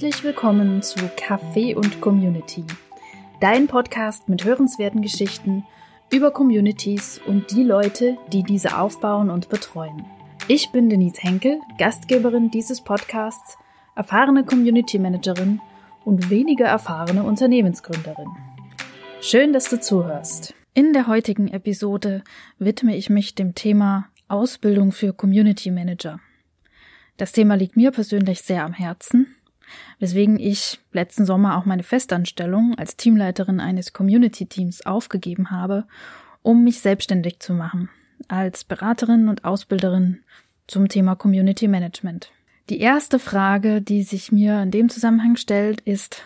Herzlich willkommen zu Kaffee und Community, dein Podcast mit hörenswerten Geschichten über Communities und die Leute, die diese aufbauen und betreuen. Ich bin Denise Henkel, Gastgeberin dieses Podcasts, erfahrene Community Managerin und weniger erfahrene Unternehmensgründerin. Schön, dass du zuhörst. In der heutigen Episode widme ich mich dem Thema Ausbildung für Community Manager. Das Thema liegt mir persönlich sehr am Herzen, weswegen ich letzten Sommer auch meine Festanstellung als Teamleiterin eines Community Teams aufgegeben habe, um mich selbstständig zu machen, als Beraterin und Ausbilderin zum Thema Community Management. Die erste Frage, die sich mir in dem Zusammenhang stellt, ist,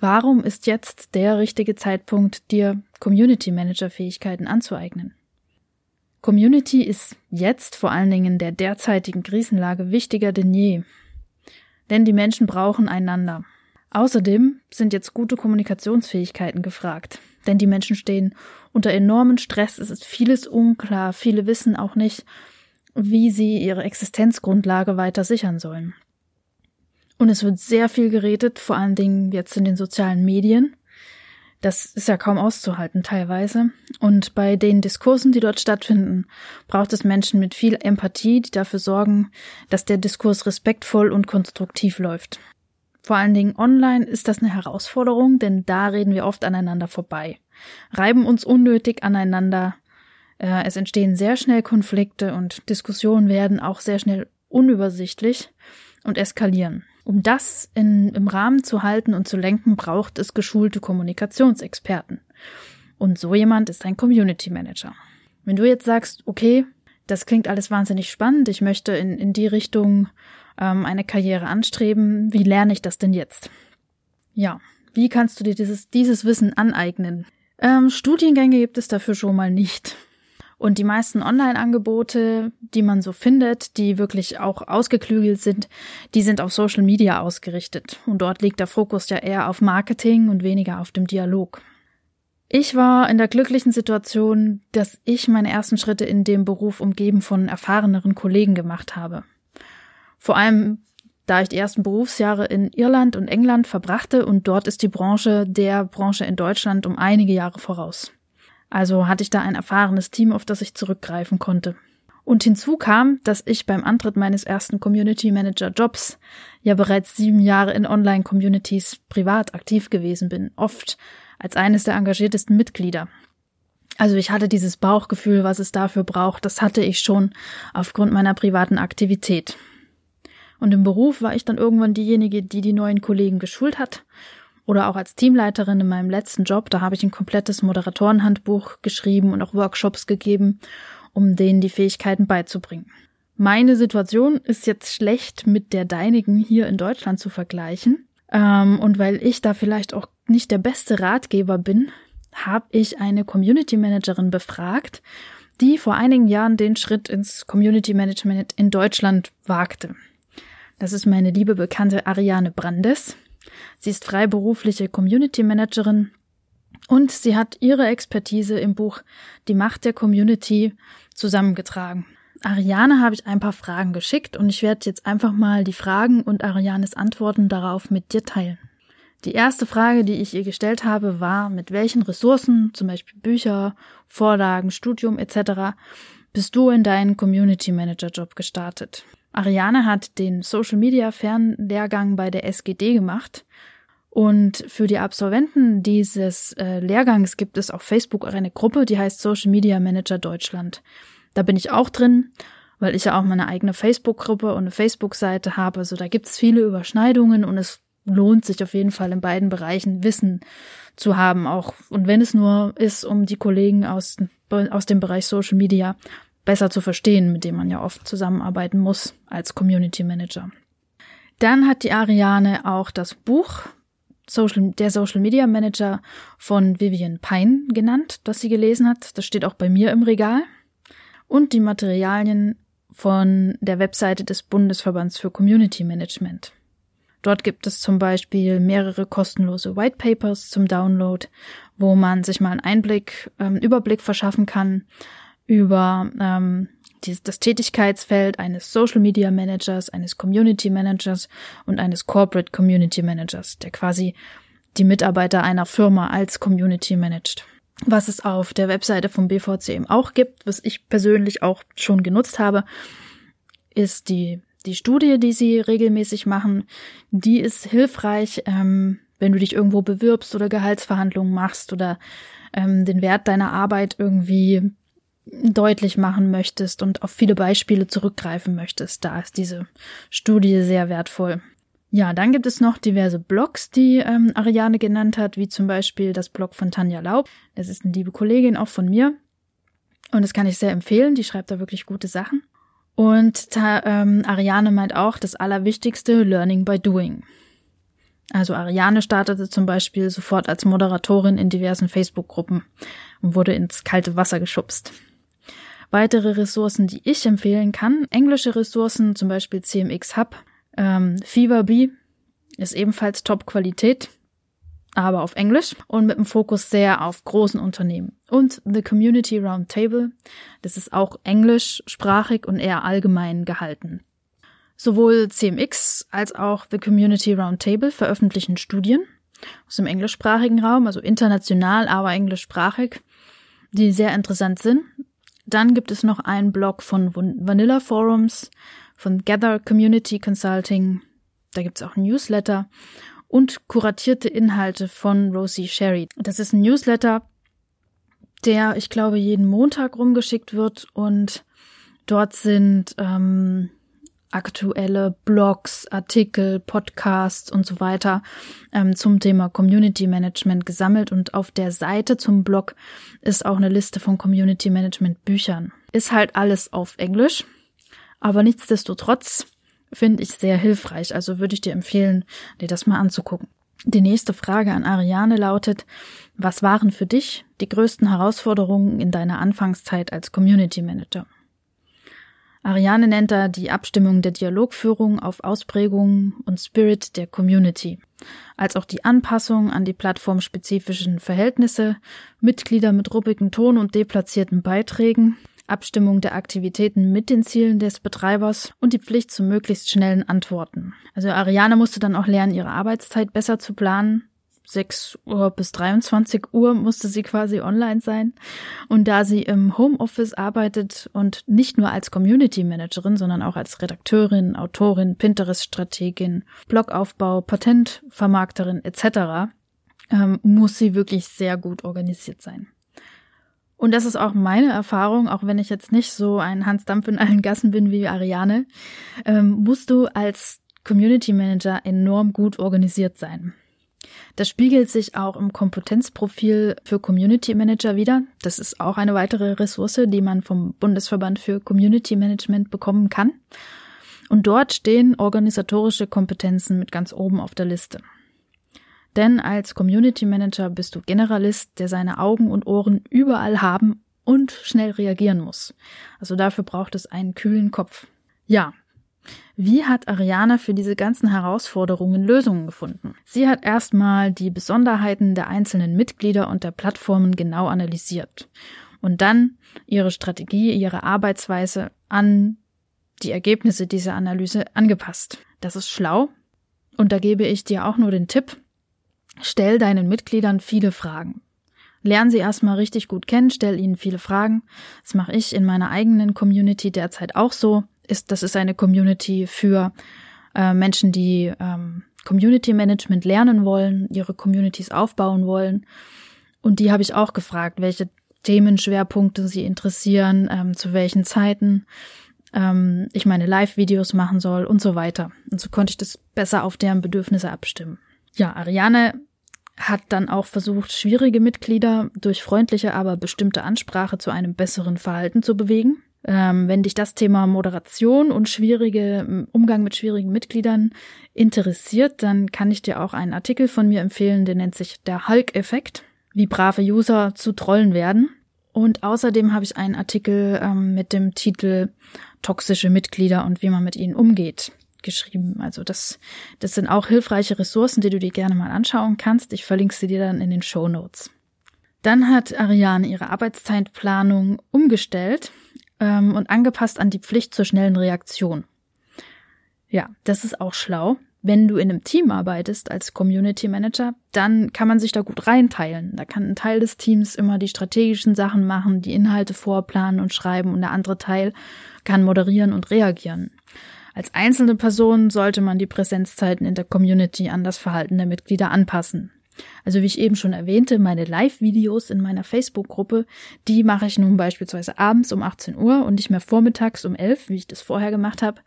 warum ist jetzt der richtige Zeitpunkt, dir Community Manager Fähigkeiten anzueignen? Community ist jetzt vor allen Dingen in der derzeitigen Krisenlage wichtiger denn je. Denn die Menschen brauchen einander. Außerdem sind jetzt gute Kommunikationsfähigkeiten gefragt. Denn die Menschen stehen unter enormen Stress, es ist vieles unklar, viele wissen auch nicht, wie sie ihre Existenzgrundlage weiter sichern sollen. Und es wird sehr viel geredet, vor allen Dingen jetzt in den sozialen Medien. Das ist ja kaum auszuhalten teilweise. Und bei den Diskursen, die dort stattfinden, braucht es Menschen mit viel Empathie, die dafür sorgen, dass der Diskurs respektvoll und konstruktiv läuft. Vor allen Dingen online ist das eine Herausforderung, denn da reden wir oft aneinander vorbei, reiben uns unnötig aneinander. Äh, es entstehen sehr schnell Konflikte und Diskussionen werden auch sehr schnell unübersichtlich und eskalieren. Um das in, im Rahmen zu halten und zu lenken, braucht es geschulte Kommunikationsexperten. Und so jemand ist ein Community Manager. Wenn du jetzt sagst, okay, das klingt alles wahnsinnig spannend, ich möchte in, in die Richtung ähm, eine Karriere anstreben, wie lerne ich das denn jetzt? Ja, wie kannst du dir dieses, dieses Wissen aneignen? Ähm, Studiengänge gibt es dafür schon mal nicht. Und die meisten Online-Angebote, die man so findet, die wirklich auch ausgeklügelt sind, die sind auf Social Media ausgerichtet. Und dort liegt der Fokus ja eher auf Marketing und weniger auf dem Dialog. Ich war in der glücklichen Situation, dass ich meine ersten Schritte in dem Beruf umgeben von erfahreneren Kollegen gemacht habe. Vor allem, da ich die ersten Berufsjahre in Irland und England verbrachte und dort ist die Branche der Branche in Deutschland um einige Jahre voraus. Also hatte ich da ein erfahrenes Team, auf das ich zurückgreifen konnte. Und hinzu kam, dass ich beim Antritt meines ersten Community Manager Jobs ja bereits sieben Jahre in Online-Communities privat aktiv gewesen bin, oft als eines der engagiertesten Mitglieder. Also ich hatte dieses Bauchgefühl, was es dafür braucht, das hatte ich schon aufgrund meiner privaten Aktivität. Und im Beruf war ich dann irgendwann diejenige, die die neuen Kollegen geschult hat oder auch als Teamleiterin in meinem letzten Job, da habe ich ein komplettes Moderatorenhandbuch geschrieben und auch Workshops gegeben, um denen die Fähigkeiten beizubringen. Meine Situation ist jetzt schlecht mit der deinigen hier in Deutschland zu vergleichen. Ähm, und weil ich da vielleicht auch nicht der beste Ratgeber bin, habe ich eine Community Managerin befragt, die vor einigen Jahren den Schritt ins Community Management in Deutschland wagte. Das ist meine liebe bekannte Ariane Brandes. Sie ist freiberufliche Community Managerin und sie hat ihre Expertise im Buch Die Macht der Community zusammengetragen. Ariane habe ich ein paar Fragen geschickt und ich werde jetzt einfach mal die Fragen und Arianes Antworten darauf mit dir teilen. Die erste Frage, die ich ihr gestellt habe, war, mit welchen Ressourcen, zum Beispiel Bücher, Vorlagen, Studium etc., bist du in deinen Community Manager Job gestartet? Ariane hat den Social Media Fernlehrgang bei der SGD gemacht. Und für die Absolventen dieses äh, Lehrgangs gibt es auf Facebook eine Gruppe, die heißt Social Media Manager Deutschland. Da bin ich auch drin, weil ich ja auch meine eigene Facebook-Gruppe und eine Facebook-Seite habe. Also da gibt es viele Überschneidungen und es lohnt sich auf jeden Fall in beiden Bereichen Wissen zu haben, auch und wenn es nur ist, um die Kollegen aus, aus dem Bereich Social Media besser zu verstehen, mit dem man ja oft zusammenarbeiten muss als Community Manager. Dann hat die Ariane auch das Buch Social, der Social Media Manager von Vivian Pine genannt, das sie gelesen hat. Das steht auch bei mir im Regal. Und die Materialien von der Webseite des Bundesverbands für Community Management. Dort gibt es zum Beispiel mehrere kostenlose White Papers zum Download, wo man sich mal einen Einblick, ähm, Überblick verschaffen kann, über ähm, die, das Tätigkeitsfeld eines Social Media Managers, eines Community Managers und eines Corporate Community Managers, der quasi die Mitarbeiter einer Firma als Community managt. Was es auf der Webseite vom BVCM auch gibt, was ich persönlich auch schon genutzt habe, ist die, die Studie, die sie regelmäßig machen. Die ist hilfreich, ähm, wenn du dich irgendwo bewirbst oder Gehaltsverhandlungen machst oder ähm, den Wert deiner Arbeit irgendwie deutlich machen möchtest und auf viele Beispiele zurückgreifen möchtest. Da ist diese Studie sehr wertvoll. Ja, dann gibt es noch diverse Blogs, die ähm, Ariane genannt hat, wie zum Beispiel das Blog von Tanja Laub. Das ist eine liebe Kollegin auch von mir. Und das kann ich sehr empfehlen. Die schreibt da wirklich gute Sachen. Und ta, ähm, Ariane meint auch, das Allerwichtigste, Learning by Doing. Also Ariane startete zum Beispiel sofort als Moderatorin in diversen Facebook-Gruppen und wurde ins kalte Wasser geschubst. Weitere Ressourcen, die ich empfehlen kann, englische Ressourcen, zum Beispiel CMX Hub, ähm, Feverbee ist ebenfalls Top-Qualität, aber auf Englisch und mit dem Fokus sehr auf großen Unternehmen. Und The Community Roundtable, das ist auch englischsprachig und eher allgemein gehalten. Sowohl CMX als auch The Community Roundtable veröffentlichen Studien aus dem englischsprachigen Raum, also international, aber englischsprachig, die sehr interessant sind. Dann gibt es noch einen Blog von Vanilla Forums, von Gather Community Consulting, da gibt es auch ein Newsletter und kuratierte Inhalte von Rosie Sherry. Das ist ein Newsletter, der, ich glaube, jeden Montag rumgeschickt wird und dort sind ähm, aktuelle Blogs, Artikel, Podcasts und so weiter ähm, zum Thema Community Management gesammelt und auf der Seite zum Blog ist auch eine Liste von Community Management Büchern. Ist halt alles auf Englisch, aber nichtsdestotrotz finde ich sehr hilfreich, also würde ich dir empfehlen, dir das mal anzugucken. Die nächste Frage an Ariane lautet, was waren für dich die größten Herausforderungen in deiner Anfangszeit als Community Manager? Ariane nennt da die Abstimmung der Dialogführung auf Ausprägungen und Spirit der Community, als auch die Anpassung an die plattformspezifischen Verhältnisse, Mitglieder mit ruppigen Ton und deplatzierten Beiträgen, Abstimmung der Aktivitäten mit den Zielen des Betreibers und die Pflicht zu möglichst schnellen Antworten. Also Ariane musste dann auch lernen, ihre Arbeitszeit besser zu planen 6 Uhr bis 23 Uhr musste sie quasi online sein. Und da sie im Homeoffice arbeitet und nicht nur als Community Managerin, sondern auch als Redakteurin, Autorin, Pinterest-Strategin, Blogaufbau, Patentvermarkterin etc., ähm, muss sie wirklich sehr gut organisiert sein. Und das ist auch meine Erfahrung, auch wenn ich jetzt nicht so ein Hans Dampf in allen Gassen bin wie Ariane, ähm, musst du als Community Manager enorm gut organisiert sein. Das spiegelt sich auch im Kompetenzprofil für Community Manager wieder. Das ist auch eine weitere Ressource, die man vom Bundesverband für Community Management bekommen kann. Und dort stehen organisatorische Kompetenzen mit ganz oben auf der Liste. Denn als Community Manager bist du Generalist, der seine Augen und Ohren überall haben und schnell reagieren muss. Also dafür braucht es einen kühlen Kopf. Ja, wie hat Ariana für diese ganzen Herausforderungen Lösungen gefunden? Sie hat erstmal die Besonderheiten der einzelnen Mitglieder und der Plattformen genau analysiert und dann ihre Strategie, ihre Arbeitsweise an die Ergebnisse dieser Analyse angepasst. Das ist schlau und da gebe ich dir auch nur den Tipp, stell deinen Mitgliedern viele Fragen. Lern sie erstmal richtig gut kennen, stell ihnen viele Fragen. Das mache ich in meiner eigenen Community derzeit auch so ist, das ist eine Community für äh, Menschen, die ähm, Community Management lernen wollen, ihre Communities aufbauen wollen. Und die habe ich auch gefragt, welche Themenschwerpunkte sie interessieren, ähm, zu welchen Zeiten ähm, ich meine Live-Videos machen soll und so weiter. Und so konnte ich das besser auf deren Bedürfnisse abstimmen. Ja, Ariane hat dann auch versucht, schwierige Mitglieder durch freundliche, aber bestimmte Ansprache zu einem besseren Verhalten zu bewegen. Ähm, wenn dich das Thema Moderation und schwierige Umgang mit schwierigen Mitgliedern interessiert, dann kann ich dir auch einen Artikel von mir empfehlen, der nennt sich der Hulk-Effekt, wie brave User zu Trollen werden. Und außerdem habe ich einen Artikel ähm, mit dem Titel Toxische Mitglieder und wie man mit ihnen umgeht geschrieben. Also das, das sind auch hilfreiche Ressourcen, die du dir gerne mal anschauen kannst. Ich verlinke sie dir dann in den Show Notes. Dann hat Ariane ihre Arbeitszeitplanung umgestellt ähm, und angepasst an die Pflicht zur schnellen Reaktion. Ja, das ist auch schlau. Wenn du in einem Team arbeitest als Community Manager, dann kann man sich da gut reinteilen. Da kann ein Teil des Teams immer die strategischen Sachen machen, die Inhalte vorplanen und schreiben und der andere Teil kann moderieren und reagieren. Als einzelne Person sollte man die Präsenzzeiten in der Community an das Verhalten der Mitglieder anpassen. Also wie ich eben schon erwähnte, meine Live-Videos in meiner Facebook-Gruppe, die mache ich nun beispielsweise abends um 18 Uhr und nicht mehr vormittags um 11, wie ich das vorher gemacht habe.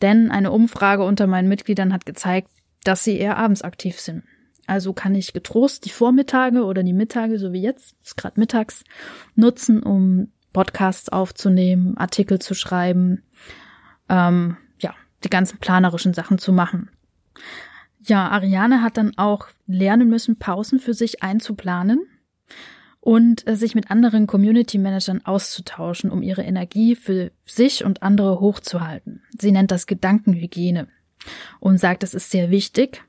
Denn eine Umfrage unter meinen Mitgliedern hat gezeigt, dass sie eher abends aktiv sind. Also kann ich getrost die Vormittage oder die Mittage, so wie jetzt, ist gerade mittags, nutzen, um Podcasts aufzunehmen, Artikel zu schreiben, ähm, ja, die ganzen planerischen Sachen zu machen. Ja, Ariane hat dann auch lernen müssen, Pausen für sich einzuplanen und äh, sich mit anderen Community Managern auszutauschen, um ihre Energie für sich und andere hochzuhalten. Sie nennt das Gedankenhygiene und sagt, das ist sehr wichtig.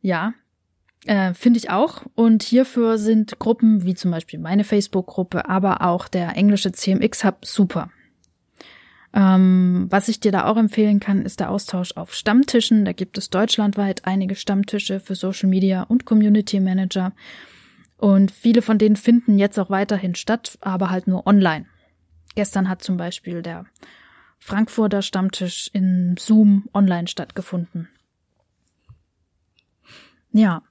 Ja, äh, finde ich auch. Und hierfür sind Gruppen wie zum Beispiel meine Facebook-Gruppe, aber auch der englische CMX Hub super. Ähm, was ich dir da auch empfehlen kann, ist der Austausch auf Stammtischen. Da gibt es deutschlandweit einige Stammtische für Social Media und Community Manager. Und viele von denen finden jetzt auch weiterhin statt, aber halt nur online. Gestern hat zum Beispiel der Frankfurter Stammtisch in Zoom online stattgefunden. Ja,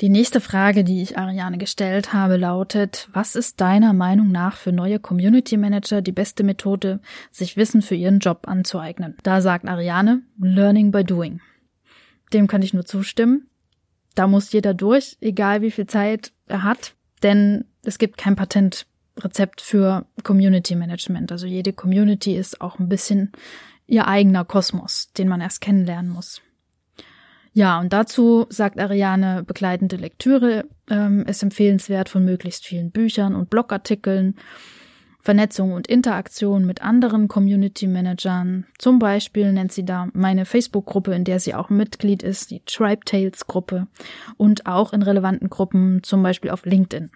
die nächste Frage, die ich Ariane gestellt habe, lautet, was ist deiner Meinung nach für neue Community Manager die beste Methode, sich Wissen für ihren Job anzueignen? Da sagt Ariane, Learning by Doing. Dem kann ich nur zustimmen. Da muss jeder durch, egal wie viel Zeit er hat, denn es gibt kein Patentrezept für Community Management. Also jede Community ist auch ein bisschen ihr eigener Kosmos, den man erst kennenlernen muss. Ja, und dazu sagt Ariane, begleitende Lektüre ähm, ist empfehlenswert von möglichst vielen Büchern und Blogartikeln, Vernetzung und Interaktion mit anderen Community Managern. Zum Beispiel nennt sie da meine Facebook-Gruppe, in der sie auch Mitglied ist, die Tribe Tales Gruppe und auch in relevanten Gruppen, zum Beispiel auf LinkedIn.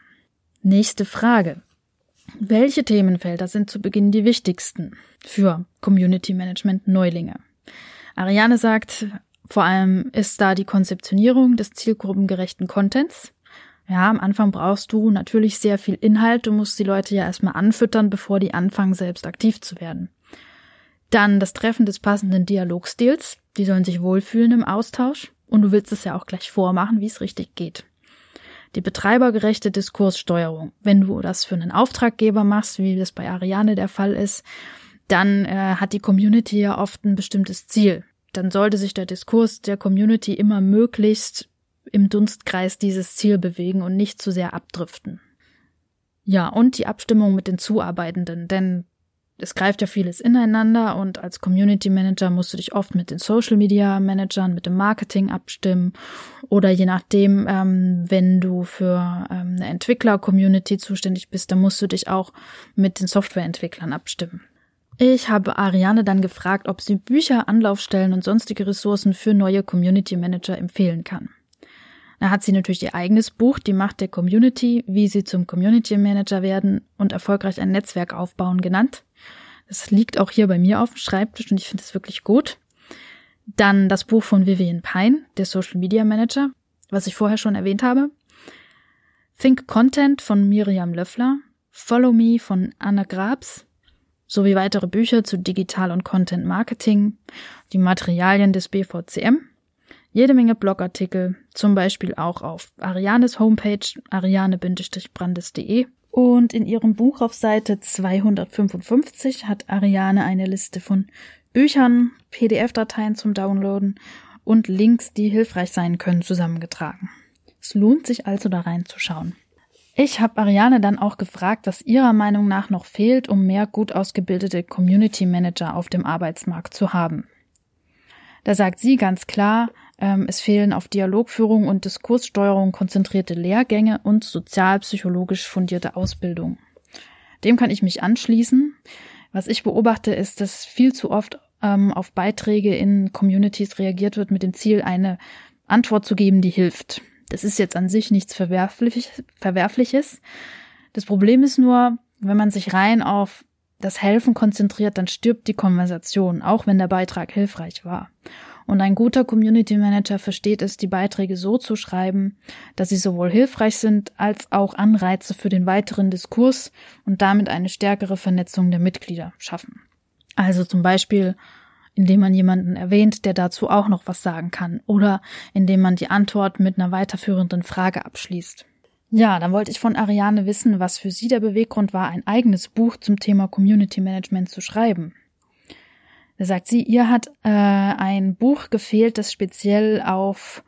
Nächste Frage. Welche Themenfelder sind zu Beginn die wichtigsten für Community Management Neulinge? Ariane sagt, vor allem ist da die Konzeptionierung des zielgruppengerechten Contents. Ja, am Anfang brauchst du natürlich sehr viel Inhalt. Du musst die Leute ja erstmal anfüttern, bevor die anfangen, selbst aktiv zu werden. Dann das Treffen des passenden Dialogstils. Die sollen sich wohlfühlen im Austausch. Und du willst es ja auch gleich vormachen, wie es richtig geht. Die betreibergerechte Diskurssteuerung. Wenn du das für einen Auftraggeber machst, wie das bei Ariane der Fall ist, dann äh, hat die Community ja oft ein bestimmtes Ziel dann sollte sich der Diskurs der Community immer möglichst im Dunstkreis dieses Ziel bewegen und nicht zu sehr abdriften. Ja, und die Abstimmung mit den Zuarbeitenden, denn es greift ja vieles ineinander und als Community Manager musst du dich oft mit den Social Media Managern, mit dem Marketing abstimmen oder je nachdem, ähm, wenn du für ähm, eine Entwickler-Community zuständig bist, dann musst du dich auch mit den Softwareentwicklern abstimmen. Ich habe Ariane dann gefragt, ob sie Bücher, Anlaufstellen und sonstige Ressourcen für neue Community Manager empfehlen kann. Da hat sie natürlich ihr eigenes Buch, Die Macht der Community, wie sie zum Community Manager werden und erfolgreich ein Netzwerk aufbauen genannt. Das liegt auch hier bei mir auf dem Schreibtisch und ich finde es wirklich gut. Dann das Buch von Vivian Pine, der Social Media Manager, was ich vorher schon erwähnt habe. Think Content von Miriam Löffler. Follow Me von Anna Grabs sowie weitere Bücher zu Digital- und Content Marketing, die Materialien des BVCM, jede Menge Blogartikel, zum Beispiel auch auf Arianes Homepage ariane-brandes.de und in ihrem Buch auf Seite 255 hat Ariane eine Liste von Büchern, PDF-Dateien zum Downloaden und Links, die hilfreich sein können, zusammengetragen. Es lohnt sich also da reinzuschauen. Ich habe Ariane dann auch gefragt, was ihrer Meinung nach noch fehlt, um mehr gut ausgebildete Community Manager auf dem Arbeitsmarkt zu haben. Da sagt sie ganz klar, ähm, es fehlen auf Dialogführung und Diskurssteuerung konzentrierte Lehrgänge und sozialpsychologisch fundierte Ausbildung. Dem kann ich mich anschließen. Was ich beobachte, ist, dass viel zu oft ähm, auf Beiträge in Communities reagiert wird mit dem Ziel, eine Antwort zu geben, die hilft. Das ist jetzt an sich nichts Verwerfliches. Das Problem ist nur, wenn man sich rein auf das Helfen konzentriert, dann stirbt die Konversation, auch wenn der Beitrag hilfreich war. Und ein guter Community Manager versteht es, die Beiträge so zu schreiben, dass sie sowohl hilfreich sind als auch Anreize für den weiteren Diskurs und damit eine stärkere Vernetzung der Mitglieder schaffen. Also zum Beispiel, indem man jemanden erwähnt, der dazu auch noch was sagen kann, oder indem man die Antwort mit einer weiterführenden Frage abschließt. Ja, dann wollte ich von Ariane wissen, was für sie der Beweggrund war, ein eigenes Buch zum Thema Community Management zu schreiben. Da sagt sie, ihr hat äh, ein Buch gefehlt, das speziell auf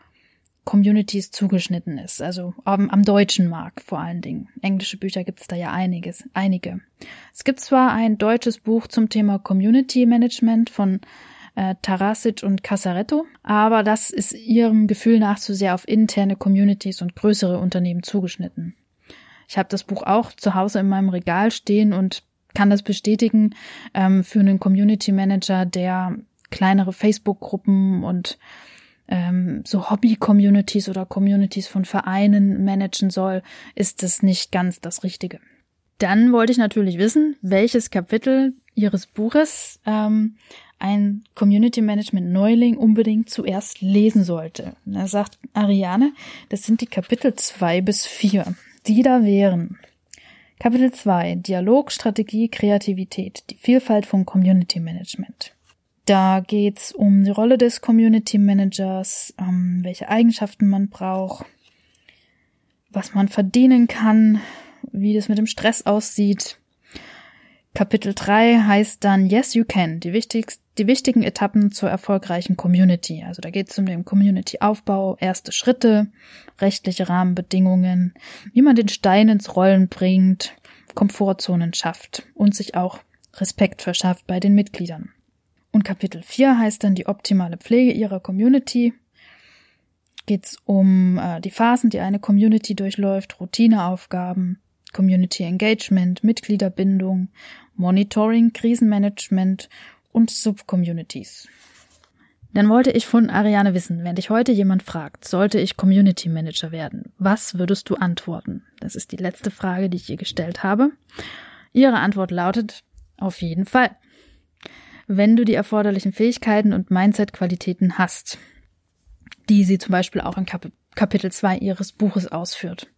Communities zugeschnitten ist, also am, am deutschen Markt vor allen Dingen. Englische Bücher gibt es da ja einiges, einige. Es gibt zwar ein deutsches Buch zum Thema Community Management von äh, Tarasic und Casaretto, aber das ist ihrem Gefühl nach zu sehr auf interne Communities und größere Unternehmen zugeschnitten. Ich habe das Buch auch zu Hause in meinem Regal stehen und kann das bestätigen ähm, für einen Community Manager, der kleinere Facebook-Gruppen und ähm, so Hobby-Communities oder Communities von Vereinen managen soll, ist das nicht ganz das Richtige. Dann wollte ich natürlich wissen, welches Kapitel Ihres Buches ähm, ein Community Management Neuling unbedingt zuerst lesen sollte. Da sagt Ariane, das sind die Kapitel zwei bis vier, die da wären. Kapitel 2 Dialog, Strategie, Kreativität, die Vielfalt von Community Management. Da geht's um die Rolle des Community Managers, ähm, welche Eigenschaften man braucht, was man verdienen kann, wie das mit dem Stress aussieht. Kapitel 3 heißt dann Yes You Can, die, wichtigst, die wichtigen Etappen zur erfolgreichen Community. Also da geht es um den Community-Aufbau, erste Schritte, rechtliche Rahmenbedingungen, wie man den Stein ins Rollen bringt, Komfortzonen schafft und sich auch Respekt verschafft bei den Mitgliedern. Und Kapitel 4 heißt dann die optimale Pflege ihrer Community. Geht's um äh, die Phasen, die eine Community durchläuft, Routineaufgaben, Community Engagement, Mitgliederbindung, Monitoring, Krisenmanagement und Subcommunities. Dann wollte ich von Ariane wissen, wenn dich heute jemand fragt, sollte ich Community Manager werden, was würdest du antworten? Das ist die letzte Frage, die ich ihr gestellt habe. Ihre Antwort lautet, auf jeden Fall. Wenn du die erforderlichen Fähigkeiten und Mindset-Qualitäten hast, die sie zum Beispiel auch in Kap Kapitel 2 ihres Buches ausführt.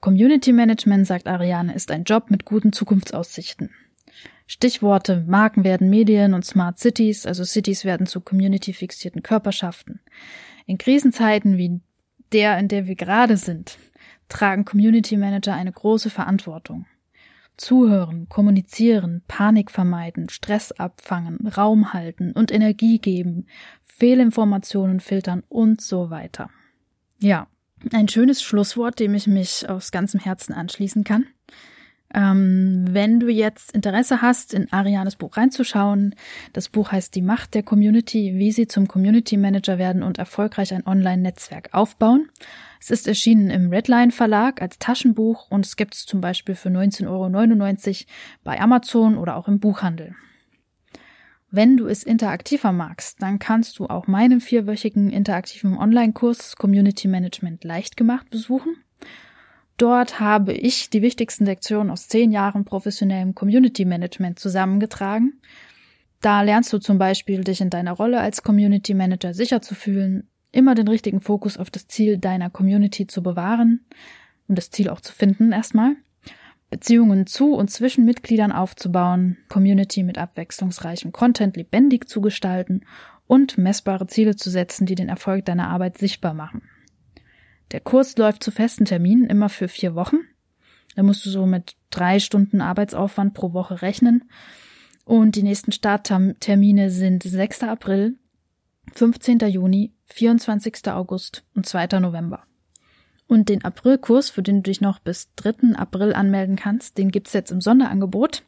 Community Management, sagt Ariane, ist ein Job mit guten Zukunftsaussichten. Stichworte Marken werden Medien und Smart Cities, also Cities werden zu community-fixierten Körperschaften. In Krisenzeiten wie der, in der wir gerade sind, tragen Community Manager eine große Verantwortung. Zuhören, kommunizieren, Panik vermeiden, Stress abfangen, Raum halten und Energie geben, Fehlinformationen filtern und so weiter. Ja, ein schönes Schlusswort, dem ich mich aus ganzem Herzen anschließen kann. Ähm, wenn du jetzt Interesse hast, in Arianes Buch reinzuschauen, das Buch heißt Die Macht der Community, wie sie zum Community Manager werden und erfolgreich ein Online-Netzwerk aufbauen. Es ist erschienen im Redline Verlag als Taschenbuch und es gibt es zum Beispiel für 19,99 Euro bei Amazon oder auch im Buchhandel. Wenn du es interaktiver magst, dann kannst du auch meinen vierwöchigen interaktiven Online-Kurs Community Management leicht gemacht besuchen. Dort habe ich die wichtigsten Lektionen aus zehn Jahren professionellem Community Management zusammengetragen. Da lernst du zum Beispiel, dich in deiner Rolle als Community Manager sicher zu fühlen, immer den richtigen Fokus auf das Ziel deiner Community zu bewahren und das Ziel auch zu finden erstmal Beziehungen zu und zwischen Mitgliedern aufzubauen, Community mit abwechslungsreichem Content lebendig zu gestalten und messbare Ziele zu setzen, die den Erfolg deiner Arbeit sichtbar machen. Der Kurs läuft zu festen Terminen immer für vier Wochen. Da musst du so mit drei Stunden Arbeitsaufwand pro Woche rechnen. Und die nächsten Starttermine sind 6. April, 15. Juni, 24. August und 2. November. Und den Aprilkurs, für den du dich noch bis 3. April anmelden kannst, den gibt's jetzt im Sonderangebot.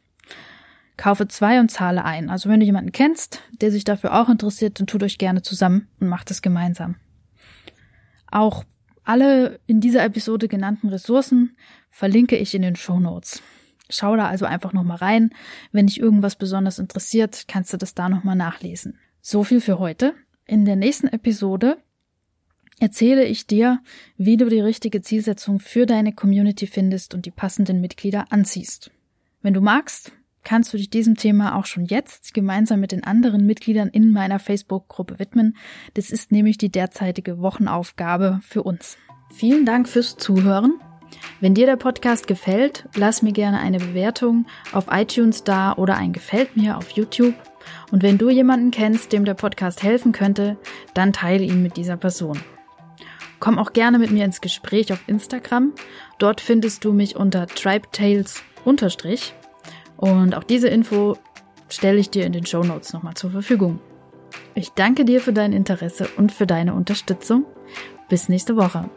Kaufe zwei und zahle ein. Also wenn du jemanden kennst, der sich dafür auch interessiert, dann tut euch gerne zusammen und macht es gemeinsam. Auch alle in dieser Episode genannten Ressourcen verlinke ich in den Show Notes. Schau da also einfach nochmal rein. Wenn dich irgendwas besonders interessiert, kannst du das da nochmal nachlesen. So viel für heute. In der nächsten Episode erzähle ich dir, wie du die richtige Zielsetzung für deine Community findest und die passenden Mitglieder anziehst. Wenn du magst, kannst du dich diesem Thema auch schon jetzt gemeinsam mit den anderen Mitgliedern in meiner Facebook-Gruppe widmen. Das ist nämlich die derzeitige Wochenaufgabe für uns. Vielen Dank fürs Zuhören. Wenn dir der Podcast gefällt, lass mir gerne eine Bewertung auf iTunes da oder ein Gefällt mir auf YouTube. Und wenn du jemanden kennst, dem der Podcast helfen könnte, dann teile ihn mit dieser Person. Komm auch gerne mit mir ins Gespräch auf Instagram. Dort findest du mich unter tribetales. Und auch diese Info stelle ich dir in den Show Notes nochmal zur Verfügung. Ich danke dir für dein Interesse und für deine Unterstützung. Bis nächste Woche.